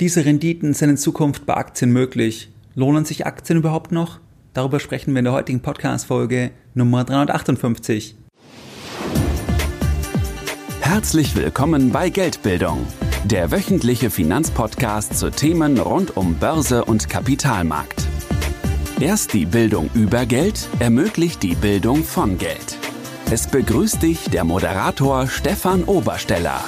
Diese Renditen sind in Zukunft bei Aktien möglich. Lohnen sich Aktien überhaupt noch? Darüber sprechen wir in der heutigen Podcast-Folge Nummer 358. Herzlich willkommen bei Geldbildung, der wöchentliche Finanzpodcast zu Themen rund um Börse und Kapitalmarkt. Erst die Bildung über Geld ermöglicht die Bildung von Geld. Es begrüßt dich der Moderator Stefan Obersteller.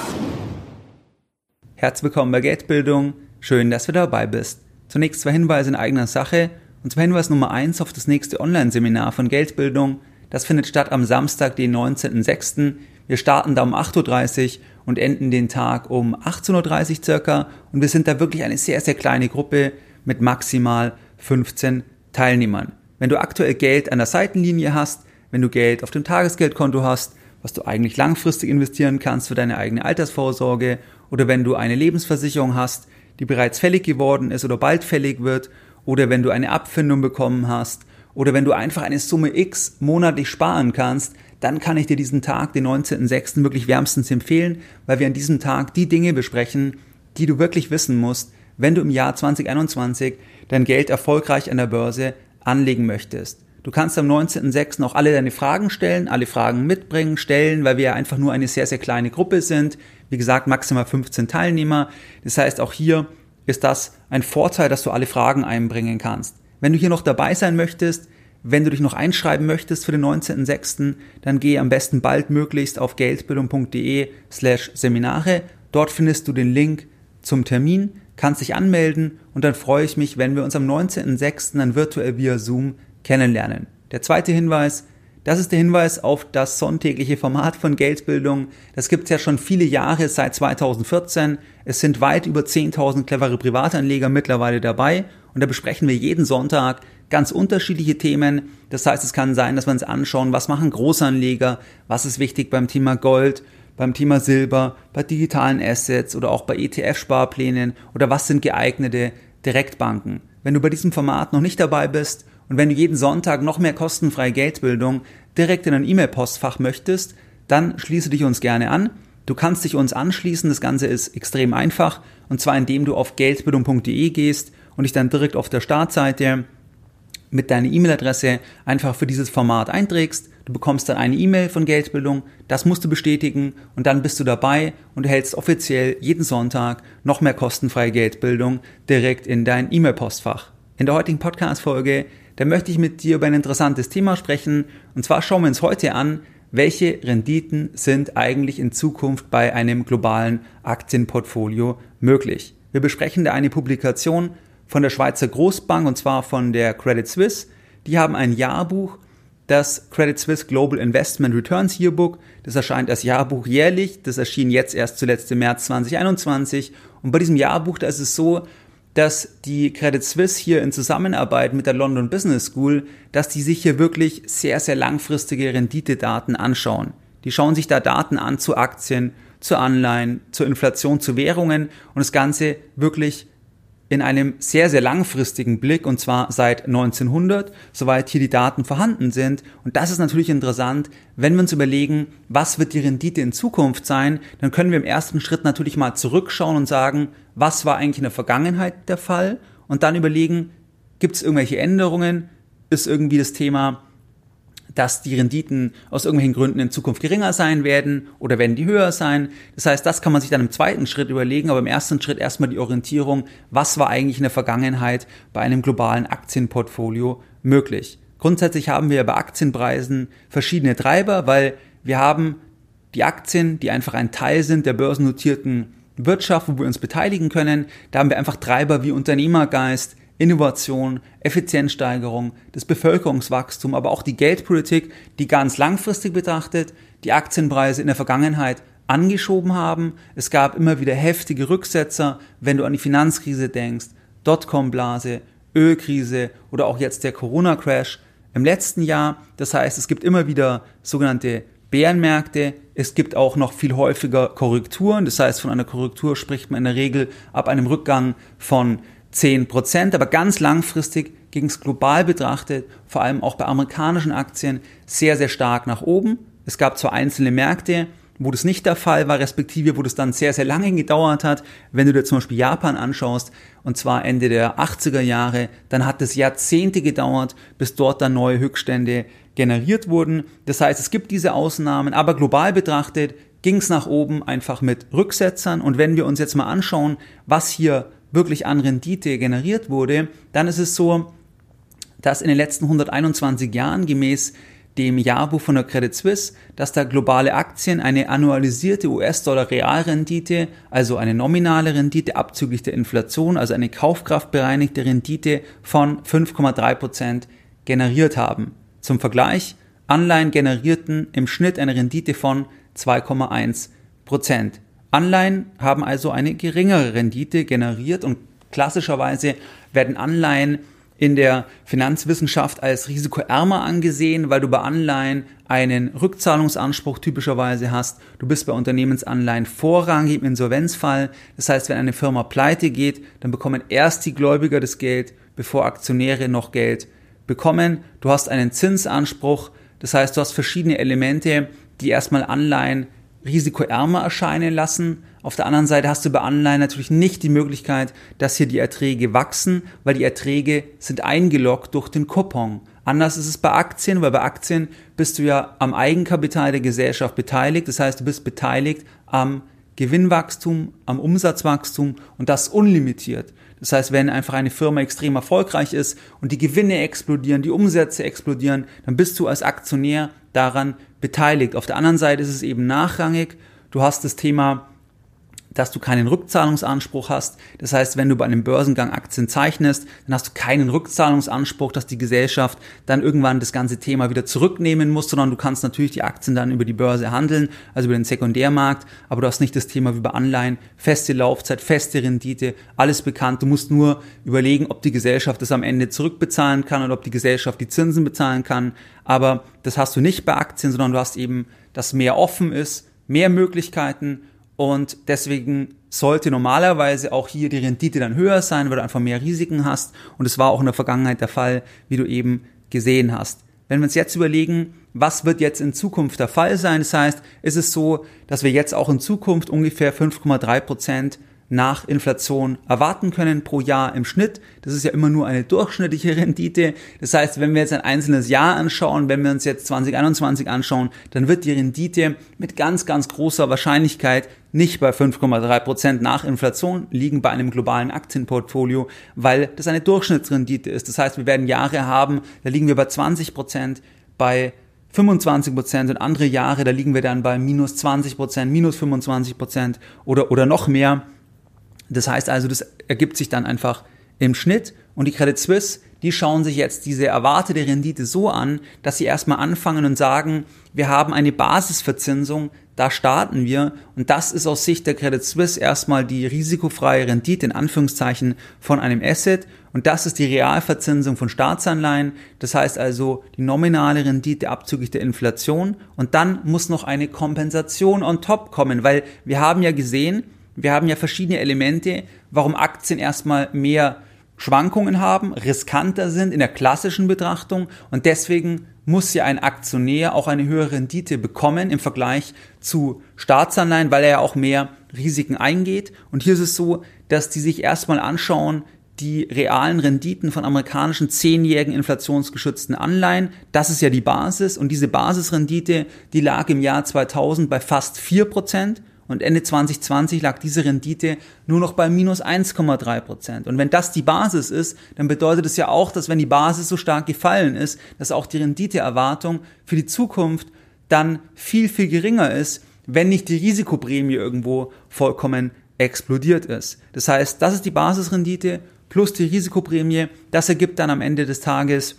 Herzlich willkommen bei Geldbildung. Schön, dass du dabei bist. Zunächst zwei Hinweise in eigener Sache. Und zwar Hinweis Nummer eins auf das nächste Online-Seminar von Geldbildung. Das findet statt am Samstag, den 19.06. Wir starten da um 8.30 Uhr und enden den Tag um 18.30 Uhr circa. Und wir sind da wirklich eine sehr, sehr kleine Gruppe mit maximal 15 Teilnehmern. Wenn du aktuell Geld an der Seitenlinie hast, wenn du Geld auf dem Tagesgeldkonto hast, was du eigentlich langfristig investieren kannst für deine eigene Altersvorsorge oder wenn du eine Lebensversicherung hast, die bereits fällig geworden ist oder bald fällig wird oder wenn du eine Abfindung bekommen hast oder wenn du einfach eine Summe X monatlich sparen kannst, dann kann ich dir diesen Tag, den 19.06. wirklich wärmstens empfehlen, weil wir an diesem Tag die Dinge besprechen, die du wirklich wissen musst, wenn du im Jahr 2021 dein Geld erfolgreich an der Börse anlegen möchtest. Du kannst am 19.06. auch alle deine Fragen stellen, alle Fragen mitbringen, stellen, weil wir ja einfach nur eine sehr, sehr kleine Gruppe sind. Wie gesagt, maximal 15 Teilnehmer. Das heißt, auch hier ist das ein Vorteil, dass du alle Fragen einbringen kannst. Wenn du hier noch dabei sein möchtest, wenn du dich noch einschreiben möchtest für den 19.06., dann geh am besten baldmöglichst auf geldbildung.de slash Seminare. Dort findest du den Link zum Termin, kannst dich anmelden und dann freue ich mich, wenn wir uns am 19.06. dann virtuell via Zoom kennenlernen. Der zweite Hinweis, das ist der Hinweis auf das sonntägliche Format von Geldbildung. Das gibt es ja schon viele Jahre, seit 2014. Es sind weit über 10.000 clevere Privatanleger mittlerweile dabei und da besprechen wir jeden Sonntag ganz unterschiedliche Themen. Das heißt, es kann sein, dass wir uns anschauen, was machen Großanleger, was ist wichtig beim Thema Gold, beim Thema Silber, bei digitalen Assets oder auch bei ETF-Sparplänen oder was sind geeignete Direktbanken. Wenn du bei diesem Format noch nicht dabei bist und wenn du jeden Sonntag noch mehr kostenfreie Geldbildung direkt in ein E-Mail-Postfach möchtest, dann schließe dich uns gerne an. Du kannst dich uns anschließen, das Ganze ist extrem einfach und zwar indem du auf geldbildung.de gehst und dich dann direkt auf der Startseite mit deiner E-Mail-Adresse einfach für dieses Format einträgst. Du bekommst dann eine E-Mail von Geldbildung, das musst du bestätigen und dann bist du dabei und erhältst offiziell jeden Sonntag noch mehr kostenfreie Geldbildung direkt in dein E-Mail-Postfach. In der heutigen Podcast-Folge da möchte ich mit dir über ein interessantes Thema sprechen. Und zwar schauen wir uns heute an, welche Renditen sind eigentlich in Zukunft bei einem globalen Aktienportfolio möglich. Wir besprechen da eine Publikation von der Schweizer Großbank und zwar von der Credit Suisse. Die haben ein Jahrbuch, das Credit Suisse Global Investment Returns Yearbook. Das erscheint als Jahrbuch jährlich. Das erschien jetzt erst zuletzt im März 2021. Und bei diesem Jahrbuch, da ist es so, dass die Credit Suisse hier in Zusammenarbeit mit der London Business School, dass die sich hier wirklich sehr, sehr langfristige Renditedaten anschauen. Die schauen sich da Daten an zu Aktien, zu Anleihen, zur Inflation, zu Währungen und das Ganze wirklich in einem sehr, sehr langfristigen Blick und zwar seit 1900, soweit hier die Daten vorhanden sind. Und das ist natürlich interessant, wenn wir uns überlegen, was wird die Rendite in Zukunft sein, dann können wir im ersten Schritt natürlich mal zurückschauen und sagen, was war eigentlich in der Vergangenheit der Fall und dann überlegen, gibt es irgendwelche Änderungen, ist irgendwie das Thema dass die Renditen aus irgendwelchen Gründen in Zukunft geringer sein werden oder werden die höher sein. Das heißt, das kann man sich dann im zweiten Schritt überlegen, aber im ersten Schritt erstmal die Orientierung, was war eigentlich in der Vergangenheit bei einem globalen Aktienportfolio möglich. Grundsätzlich haben wir bei Aktienpreisen verschiedene Treiber, weil wir haben die Aktien, die einfach ein Teil sind der börsennotierten Wirtschaft, wo wir uns beteiligen können. Da haben wir einfach Treiber wie Unternehmergeist, Innovation, Effizienzsteigerung, das Bevölkerungswachstum, aber auch die Geldpolitik, die ganz langfristig betrachtet die Aktienpreise in der Vergangenheit angeschoben haben. Es gab immer wieder heftige Rücksetzer, wenn du an die Finanzkrise denkst, Dotcom-Blase, Ölkrise oder auch jetzt der Corona-Crash im letzten Jahr. Das heißt, es gibt immer wieder sogenannte Bärenmärkte. Es gibt auch noch viel häufiger Korrekturen. Das heißt, von einer Korrektur spricht man in der Regel ab einem Rückgang von 10 Prozent, aber ganz langfristig ging es global betrachtet, vor allem auch bei amerikanischen Aktien, sehr, sehr stark nach oben. Es gab zwar einzelne Märkte, wo das nicht der Fall war, respektive wo das dann sehr, sehr lange gedauert hat. Wenn du dir zum Beispiel Japan anschaust, und zwar Ende der 80er Jahre, dann hat es Jahrzehnte gedauert, bis dort dann neue Höchststände generiert wurden. Das heißt, es gibt diese Ausnahmen, aber global betrachtet ging es nach oben einfach mit Rücksetzern. Und wenn wir uns jetzt mal anschauen, was hier wirklich an Rendite generiert wurde, dann ist es so, dass in den letzten 121 Jahren gemäß dem Jahrbuch von der Credit Suisse, dass da globale Aktien eine annualisierte US-Dollar-Realrendite, also eine nominale Rendite abzüglich der Inflation, also eine kaufkraftbereinigte Rendite von 5,3 Prozent generiert haben. Zum Vergleich, Anleihen generierten im Schnitt eine Rendite von 2,1 Prozent. Anleihen haben also eine geringere Rendite generiert und klassischerweise werden Anleihen in der Finanzwissenschaft als risikoärmer angesehen, weil du bei Anleihen einen Rückzahlungsanspruch typischerweise hast. Du bist bei Unternehmensanleihen vorrangig im Insolvenzfall. Das heißt, wenn eine Firma pleite geht, dann bekommen erst die Gläubiger das Geld, bevor Aktionäre noch Geld bekommen. Du hast einen Zinsanspruch. Das heißt, du hast verschiedene Elemente, die erstmal Anleihen risikoärmer erscheinen lassen. Auf der anderen Seite hast du bei Anleihen natürlich nicht die Möglichkeit, dass hier die Erträge wachsen, weil die Erträge sind eingeloggt durch den Coupon. Anders ist es bei Aktien, weil bei Aktien bist du ja am Eigenkapital der Gesellschaft beteiligt. Das heißt, du bist beteiligt am Gewinnwachstum, am Umsatzwachstum und das unlimitiert. Das heißt, wenn einfach eine Firma extrem erfolgreich ist und die Gewinne explodieren, die Umsätze explodieren, dann bist du als Aktionär daran beteiligt. Auf der anderen Seite ist es eben nachrangig. Du hast das Thema dass du keinen Rückzahlungsanspruch hast. Das heißt, wenn du bei einem Börsengang Aktien zeichnest, dann hast du keinen Rückzahlungsanspruch, dass die Gesellschaft dann irgendwann das ganze Thema wieder zurücknehmen muss, sondern du kannst natürlich die Aktien dann über die Börse handeln, also über den Sekundärmarkt, aber du hast nicht das Thema wie bei Anleihen, feste Laufzeit, feste Rendite, alles bekannt. Du musst nur überlegen, ob die Gesellschaft das am Ende zurückbezahlen kann oder ob die Gesellschaft die Zinsen bezahlen kann. Aber das hast du nicht bei Aktien, sondern du hast eben, dass mehr offen ist, mehr Möglichkeiten und deswegen sollte normalerweise auch hier die Rendite dann höher sein, weil du einfach mehr Risiken hast. Und es war auch in der Vergangenheit der Fall, wie du eben gesehen hast. Wenn wir uns jetzt überlegen, was wird jetzt in Zukunft der Fall sein, das heißt, ist es so, dass wir jetzt auch in Zukunft ungefähr 5,3 Prozent nach Inflation erwarten können pro Jahr im Schnitt. Das ist ja immer nur eine durchschnittliche Rendite. Das heißt, wenn wir jetzt ein einzelnes Jahr anschauen, wenn wir uns jetzt 2021 anschauen, dann wird die Rendite mit ganz, ganz großer Wahrscheinlichkeit nicht bei 5,3 Prozent nach Inflation liegen bei einem globalen Aktienportfolio, weil das eine Durchschnittsrendite ist. Das heißt, wir werden Jahre haben, da liegen wir bei 20 Prozent, bei 25 Prozent und andere Jahre, da liegen wir dann bei minus 20 Prozent, minus 25 Prozent oder, oder noch mehr. Das heißt also, das ergibt sich dann einfach im Schnitt. Und die Credit Suisse, die schauen sich jetzt diese erwartete Rendite so an, dass sie erstmal anfangen und sagen, wir haben eine Basisverzinsung, da starten wir. Und das ist aus Sicht der Credit Suisse erstmal die risikofreie Rendite in Anführungszeichen von einem Asset. Und das ist die Realverzinsung von Staatsanleihen, das heißt also die nominale Rendite abzüglich der Inflation. Und dann muss noch eine Kompensation on top kommen, weil wir haben ja gesehen, wir haben ja verschiedene Elemente, warum Aktien erstmal mehr Schwankungen haben, riskanter sind in der klassischen Betrachtung und deswegen muss ja ein Aktionär auch eine höhere Rendite bekommen im Vergleich zu Staatsanleihen, weil er ja auch mehr Risiken eingeht. Und hier ist es so, dass die sich erstmal anschauen, die realen Renditen von amerikanischen zehnjährigen inflationsgeschützten Anleihen. Das ist ja die Basis. Und diese Basisrendite, die lag im Jahr 2000 bei fast vier Prozent und Ende 2020 lag diese Rendite nur noch bei minus 1,3 Prozent. Und wenn das die Basis ist, dann bedeutet es ja auch, dass wenn die Basis so stark gefallen ist, dass auch die Renditeerwartung für die Zukunft dann viel, viel geringer ist, wenn nicht die Risikoprämie irgendwo vollkommen explodiert ist. Das heißt, das ist die Basisrendite plus die Risikoprämie. Das ergibt dann am Ende des Tages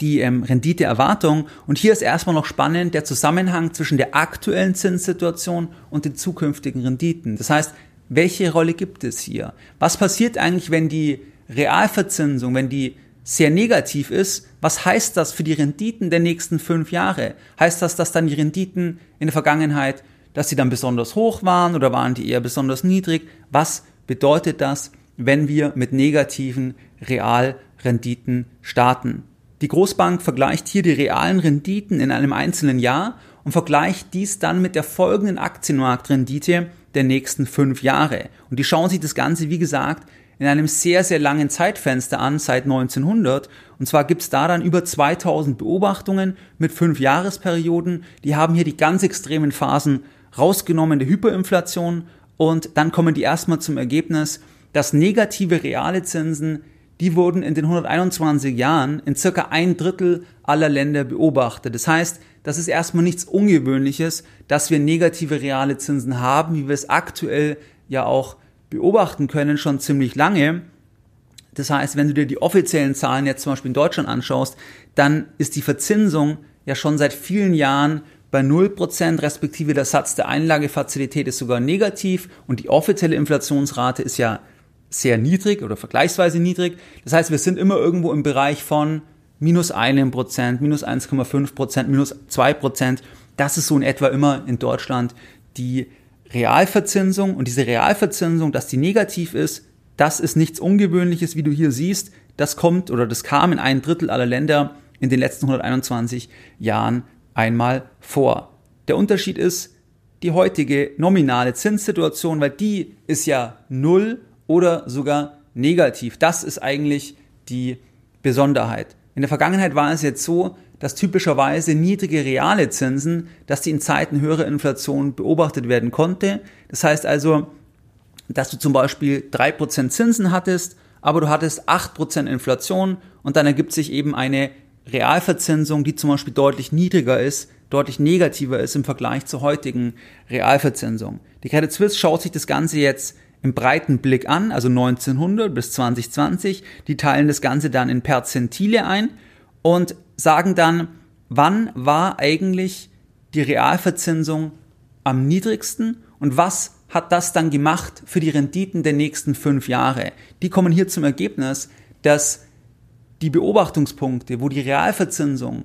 die ähm, Renditeerwartung. Und hier ist erstmal noch spannend der Zusammenhang zwischen der aktuellen Zinssituation und den zukünftigen Renditen. Das heißt, welche Rolle gibt es hier? Was passiert eigentlich, wenn die Realverzinsung, wenn die sehr negativ ist, was heißt das für die Renditen der nächsten fünf Jahre? Heißt das, dass dann die Renditen in der Vergangenheit, dass sie dann besonders hoch waren oder waren die eher besonders niedrig? Was bedeutet das, wenn wir mit negativen Realrenditen starten? Die Großbank vergleicht hier die realen Renditen in einem einzelnen Jahr und vergleicht dies dann mit der folgenden Aktienmarktrendite der nächsten fünf Jahre. Und die schauen sich das Ganze, wie gesagt, in einem sehr, sehr langen Zeitfenster an, seit 1900. Und zwar gibt's da dann über 2000 Beobachtungen mit fünf Jahresperioden. Die haben hier die ganz extremen Phasen rausgenommen der Hyperinflation. Und dann kommen die erstmal zum Ergebnis, dass negative reale Zinsen, die wurden in den 121 Jahren in circa ein Drittel aller Länder beobachtet. Das heißt, das ist erstmal nichts Ungewöhnliches, dass wir negative reale Zinsen haben, wie wir es aktuell ja auch beobachten können, schon ziemlich lange. Das heißt, wenn du dir die offiziellen Zahlen jetzt zum Beispiel in Deutschland anschaust, dann ist die Verzinsung ja schon seit vielen Jahren bei 0%, respektive der Satz der Einlagefazilität ist sogar negativ und die offizielle Inflationsrate ist ja sehr niedrig oder vergleichsweise niedrig. Das heißt, wir sind immer irgendwo im Bereich von minus einem Prozent, minus 1,5 Prozent, minus zwei Prozent. Das ist so in etwa immer in Deutschland die Realverzinsung und diese Realverzinsung, dass die negativ ist, das ist nichts Ungewöhnliches, wie du hier siehst. Das kommt oder das kam in ein Drittel aller Länder in den letzten 121 Jahren einmal vor. Der Unterschied ist die heutige nominale Zinssituation, weil die ist ja null oder sogar negativ. Das ist eigentlich die Besonderheit. In der Vergangenheit war es jetzt so, dass typischerweise niedrige reale Zinsen, dass die in Zeiten höherer Inflation beobachtet werden konnte. Das heißt also, dass du zum Beispiel drei Prozent Zinsen hattest, aber du hattest acht Prozent Inflation und dann ergibt sich eben eine Realverzinsung, die zum Beispiel deutlich niedriger ist, deutlich negativer ist im Vergleich zur heutigen Realverzinsung. Die Credit Suisse schaut sich das Ganze jetzt im breiten Blick an, also 1900 bis 2020. Die teilen das Ganze dann in Perzentile ein und sagen dann, wann war eigentlich die Realverzinsung am niedrigsten und was hat das dann gemacht für die Renditen der nächsten fünf Jahre. Die kommen hier zum Ergebnis, dass die Beobachtungspunkte, wo die Realverzinsung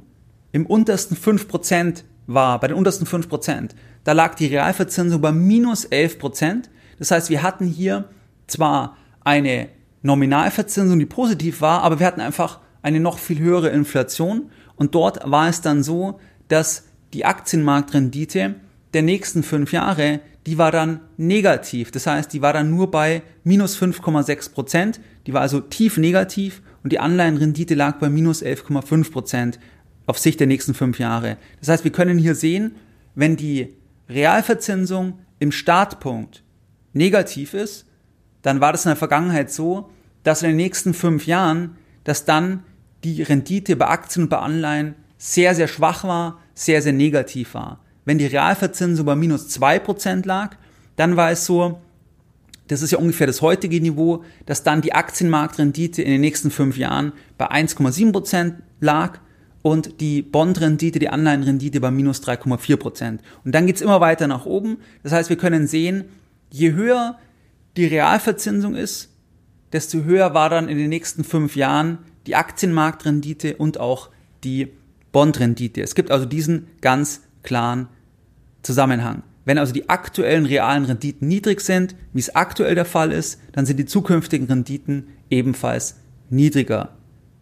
im untersten 5% war, bei den untersten 5%, da lag die Realverzinsung bei minus 11%. Das heißt, wir hatten hier zwar eine Nominalverzinsung, die positiv war, aber wir hatten einfach eine noch viel höhere Inflation. Und dort war es dann so, dass die Aktienmarktrendite der nächsten fünf Jahre, die war dann negativ. Das heißt, die war dann nur bei minus 5,6 Prozent. Die war also tief negativ und die Anleihenrendite lag bei minus 11,5 Prozent auf Sicht der nächsten fünf Jahre. Das heißt, wir können hier sehen, wenn die Realverzinsung im Startpunkt negativ ist, dann war das in der Vergangenheit so, dass in den nächsten fünf Jahren, dass dann die Rendite bei Aktien und bei Anleihen sehr, sehr schwach war, sehr, sehr negativ war. Wenn die Realverzinsung bei minus zwei Prozent lag, dann war es so, das ist ja ungefähr das heutige Niveau, dass dann die Aktienmarktrendite in den nächsten fünf Jahren bei 1,7 Prozent lag und die Bondrendite, die Anleihenrendite bei minus 3,4%. Prozent. Und dann geht's immer weiter nach oben. Das heißt, wir können sehen, je höher die Realverzinsung ist, desto höher war dann in den nächsten fünf Jahren die Aktienmarktrendite und auch die Bondrendite. Es gibt also diesen ganz klaren Zusammenhang. Wenn also die aktuellen realen Renditen niedrig sind, wie es aktuell der Fall ist, dann sind die zukünftigen Renditen ebenfalls niedriger.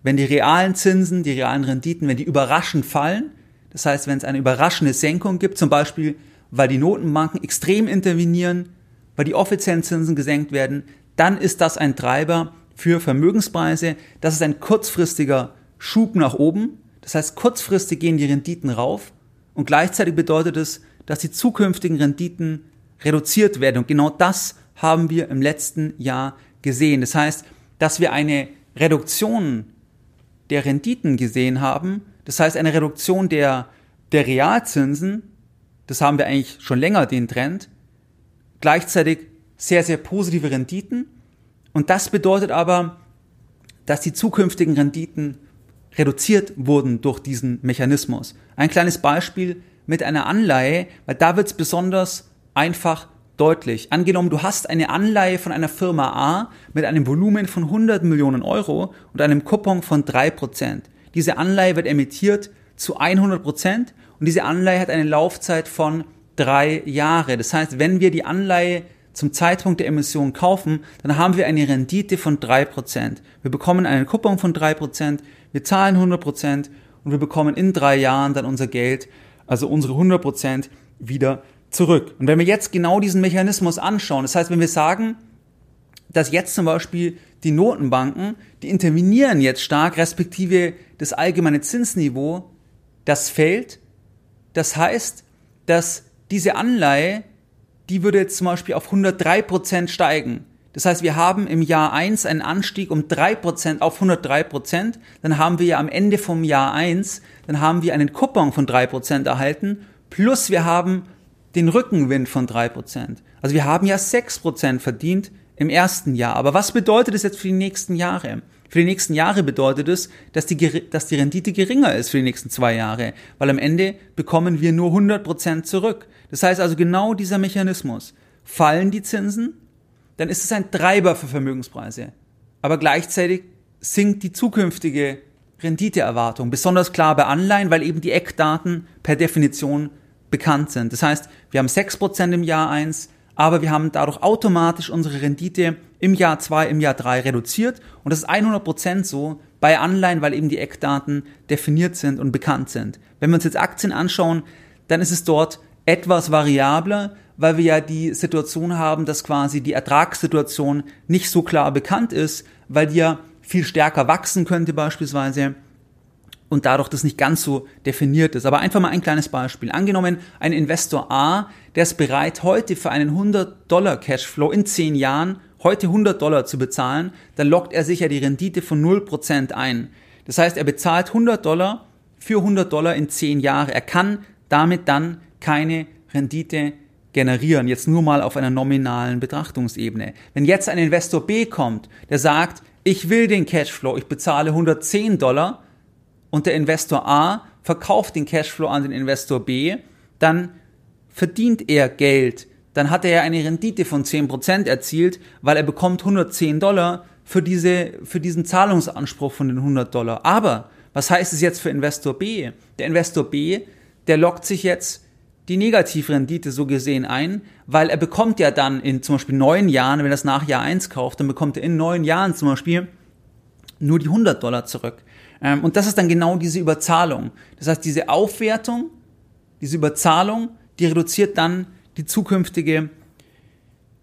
Wenn die realen Zinsen, die realen Renditen, wenn die überraschend fallen, das heißt, wenn es eine überraschende Senkung gibt, zum Beispiel, weil die Notenbanken extrem intervenieren, weil die offiziellen Zinsen gesenkt werden, dann ist das ein Treiber für Vermögenspreise. Das ist ein kurzfristiger Schub nach oben. Das heißt, kurzfristig gehen die Renditen rauf und gleichzeitig bedeutet es, dass die zukünftigen Renditen reduziert werden. Und genau das haben wir im letzten Jahr gesehen. Das heißt, dass wir eine Reduktion der Renditen gesehen haben, das heißt eine Reduktion der, der Realzinsen, das haben wir eigentlich schon länger den Trend, gleichzeitig sehr, sehr positive Renditen und das bedeutet aber, dass die zukünftigen Renditen reduziert wurden durch diesen Mechanismus. Ein kleines Beispiel mit einer Anleihe, weil da wird es besonders einfach deutlich. Angenommen, du hast eine Anleihe von einer Firma A mit einem Volumen von 100 Millionen Euro und einem Coupon von 3%. Diese Anleihe wird emittiert zu 100% und diese Anleihe hat eine Laufzeit von drei Jahre. Das heißt, wenn wir die Anleihe zum Zeitpunkt der Emission kaufen, dann haben wir eine Rendite von 3%. Wir bekommen eine Coupon von 3%, wir zahlen 100% und wir bekommen in drei Jahren dann unser Geld, also unsere 100% wieder zurück. Und wenn wir jetzt genau diesen Mechanismus anschauen, das heißt, wenn wir sagen, dass jetzt zum Beispiel die Notenbanken, die intervenieren jetzt stark, respektive das allgemeine Zinsniveau, das fällt. Das heißt, dass diese Anleihe, die würde jetzt zum Beispiel auf 103 Prozent steigen. Das heißt, wir haben im Jahr 1 einen Anstieg um 3% auf 103%, Prozent. dann haben wir ja am Ende vom Jahr 1, dann haben wir einen Coupon von 3% erhalten, plus wir haben den Rückenwind von 3%. Also wir haben ja 6% verdient im ersten Jahr. Aber was bedeutet das jetzt für die nächsten Jahre? Für die nächsten Jahre bedeutet es, dass die, dass die Rendite geringer ist für die nächsten zwei Jahre, weil am Ende bekommen wir nur 100% zurück. Das heißt also genau dieser Mechanismus. Fallen die Zinsen, dann ist es ein Treiber für Vermögenspreise. Aber gleichzeitig sinkt die zukünftige Renditeerwartung, besonders klar bei Anleihen, weil eben die Eckdaten per Definition bekannt sind. Das heißt, wir haben 6% im Jahr 1, aber wir haben dadurch automatisch unsere Rendite im Jahr 2, im Jahr 3 reduziert und das ist 100% so bei Anleihen, weil eben die Eckdaten definiert sind und bekannt sind. Wenn wir uns jetzt Aktien anschauen, dann ist es dort etwas variabler, weil wir ja die Situation haben, dass quasi die Ertragssituation nicht so klar bekannt ist, weil die ja viel stärker wachsen könnte beispielsweise und dadurch das nicht ganz so definiert ist. Aber einfach mal ein kleines Beispiel. Angenommen, ein Investor A, der ist bereit, heute für einen 100 Dollar Cashflow in 10 Jahren heute 100 Dollar zu bezahlen, dann lockt er sich ja die Rendite von 0% ein. Das heißt, er bezahlt 100 Dollar für 100 Dollar in 10 Jahre. Er kann damit dann keine Rendite generieren, jetzt nur mal auf einer nominalen Betrachtungsebene. Wenn jetzt ein Investor B kommt, der sagt, ich will den Cashflow, ich bezahle 110 Dollar, und der Investor A verkauft den Cashflow an den Investor B, dann verdient er Geld. Dann hat er ja eine Rendite von 10% erzielt, weil er bekommt 110 Dollar für, diese, für diesen Zahlungsanspruch von den 100 Dollar. Aber was heißt es jetzt für Investor B? Der Investor B, der lockt sich jetzt die Negativrendite so gesehen ein, weil er bekommt ja dann in zum Beispiel neun Jahren, wenn er das nach Jahr 1 kauft, dann bekommt er in neun Jahren zum Beispiel nur die 100 Dollar zurück. Ähm, und das ist dann genau diese Überzahlung. Das heißt, diese Aufwertung, diese Überzahlung, die reduziert dann die zukünftige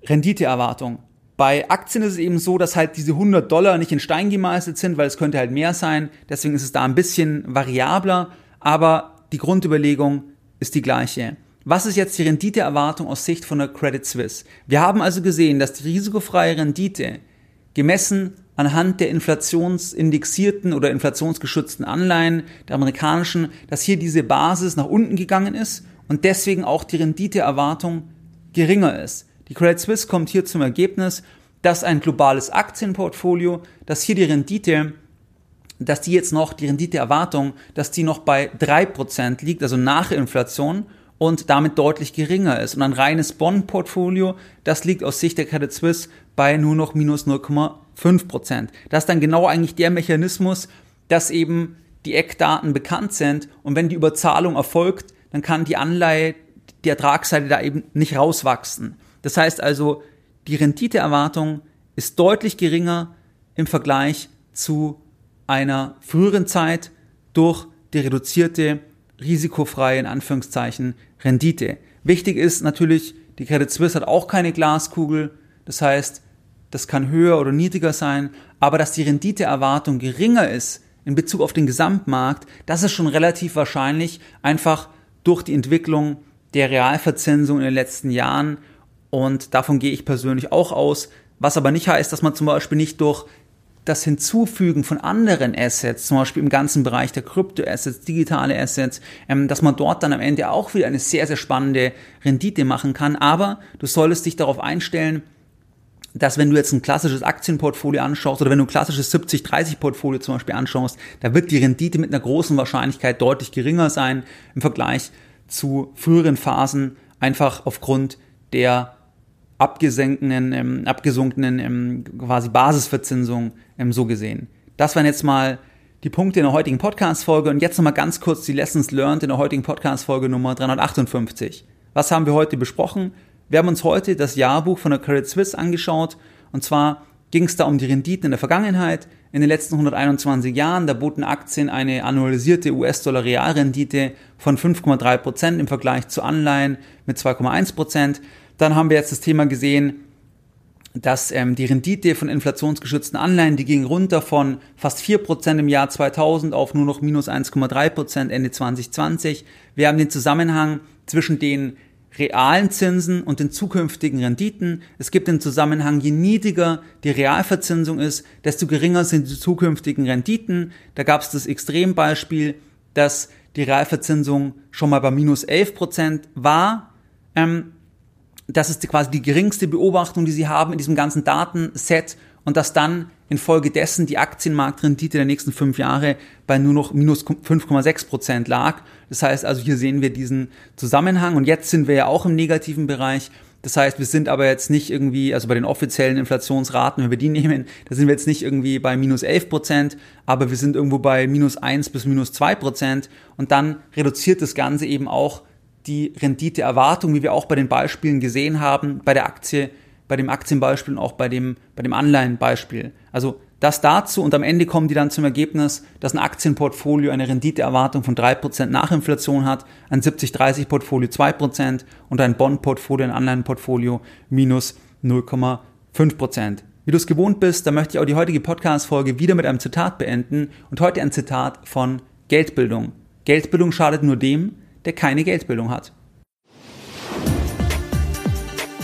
Renditeerwartung. Bei Aktien ist es eben so, dass halt diese 100 Dollar nicht in Stein gemeißelt sind, weil es könnte halt mehr sein. Deswegen ist es da ein bisschen variabler, aber die Grundüberlegung ist die gleiche. Was ist jetzt die Renditeerwartung aus Sicht von der Credit Suisse? Wir haben also gesehen, dass die risikofreie Rendite gemessen anhand der inflationsindexierten oder inflationsgeschützten Anleihen der amerikanischen, dass hier diese Basis nach unten gegangen ist und deswegen auch die Renditeerwartung geringer ist. Die Credit Suisse kommt hier zum Ergebnis, dass ein globales Aktienportfolio, dass hier die Rendite, dass die jetzt noch, die Renditeerwartung, dass die noch bei drei Prozent liegt, also nach Inflation und damit deutlich geringer ist. Und ein reines Bond-Portfolio, das liegt aus Sicht der Credit Suisse bei nur noch minus 0,5 Prozent. Das ist dann genau eigentlich der Mechanismus, dass eben die Eckdaten bekannt sind und wenn die Überzahlung erfolgt, dann kann die Anleihe, die Ertragsseite da eben nicht rauswachsen. Das heißt also, die Renditeerwartung ist deutlich geringer im Vergleich zu einer früheren Zeit durch die reduzierte risikofreie, in Anführungszeichen, Rendite. Wichtig ist natürlich, die Credit Suisse hat auch keine Glaskugel. Das heißt, das kann höher oder niedriger sein. Aber dass die Renditeerwartung geringer ist in Bezug auf den Gesamtmarkt, das ist schon relativ wahrscheinlich, einfach durch die Entwicklung der Realverzinsung in den letzten Jahren. Und davon gehe ich persönlich auch aus. Was aber nicht heißt, dass man zum Beispiel nicht durch das Hinzufügen von anderen Assets, zum Beispiel im ganzen Bereich der Krypto-Assets, digitale Assets, ähm, dass man dort dann am Ende auch wieder eine sehr, sehr spannende Rendite machen kann. Aber du solltest dich darauf einstellen, dass wenn du jetzt ein klassisches Aktienportfolio anschaust oder wenn du ein klassisches 70-30-Portfolio zum Beispiel anschaust, da wird die Rendite mit einer großen Wahrscheinlichkeit deutlich geringer sein im Vergleich zu früheren Phasen, einfach aufgrund der abgesenkenen, ähm, abgesunkenen ähm, quasi Basisverzinsung ähm, so gesehen. Das waren jetzt mal die Punkte in der heutigen Podcast-Folge und jetzt nochmal ganz kurz die Lessons learned in der heutigen Podcast-Folge Nummer 358. Was haben wir heute besprochen? Wir haben uns heute das Jahrbuch von der Credit Suisse angeschaut und zwar ging es da um die Renditen in der Vergangenheit. In den letzten 121 Jahren, da boten Aktien eine annualisierte US-Dollar-Realrendite von 5,3 Prozent im Vergleich zu Anleihen mit 2,1%. Prozent. Dann haben wir jetzt das Thema gesehen, dass ähm, die Rendite von inflationsgeschützten Anleihen, die ging runter von fast 4% im Jahr 2000 auf nur noch minus 1,3% Ende 2020. Wir haben den Zusammenhang zwischen den realen Zinsen und den zukünftigen Renditen. Es gibt den Zusammenhang, je niedriger die Realverzinsung ist, desto geringer sind die zukünftigen Renditen. Da gab es das Extrembeispiel, dass die Realverzinsung schon mal bei minus 11% war. Ähm, das ist quasi die geringste Beobachtung, die sie haben in diesem ganzen Datenset und dass dann infolgedessen die Aktienmarktrendite der nächsten fünf Jahre bei nur noch minus 5,6 Prozent lag. Das heißt also, hier sehen wir diesen Zusammenhang und jetzt sind wir ja auch im negativen Bereich. Das heißt, wir sind aber jetzt nicht irgendwie, also bei den offiziellen Inflationsraten, wenn wir die nehmen, da sind wir jetzt nicht irgendwie bei minus 11 Prozent, aber wir sind irgendwo bei minus 1 bis minus 2 Prozent und dann reduziert das Ganze eben auch die Renditeerwartung, wie wir auch bei den Beispielen gesehen haben, bei der Aktie, bei dem Aktienbeispiel und auch bei dem, bei dem Anleihenbeispiel. Also das dazu und am Ende kommen die dann zum Ergebnis, dass ein Aktienportfolio eine Renditeerwartung von 3% nach Inflation hat, ein 70-30-Portfolio 2% und ein Bond-Portfolio, ein Anleihenportfolio minus 0,5%. Wie du es gewohnt bist, da möchte ich auch die heutige Podcast-Folge wieder mit einem Zitat beenden und heute ein Zitat von Geldbildung. Geldbildung schadet nur dem, der keine Geldbildung hat.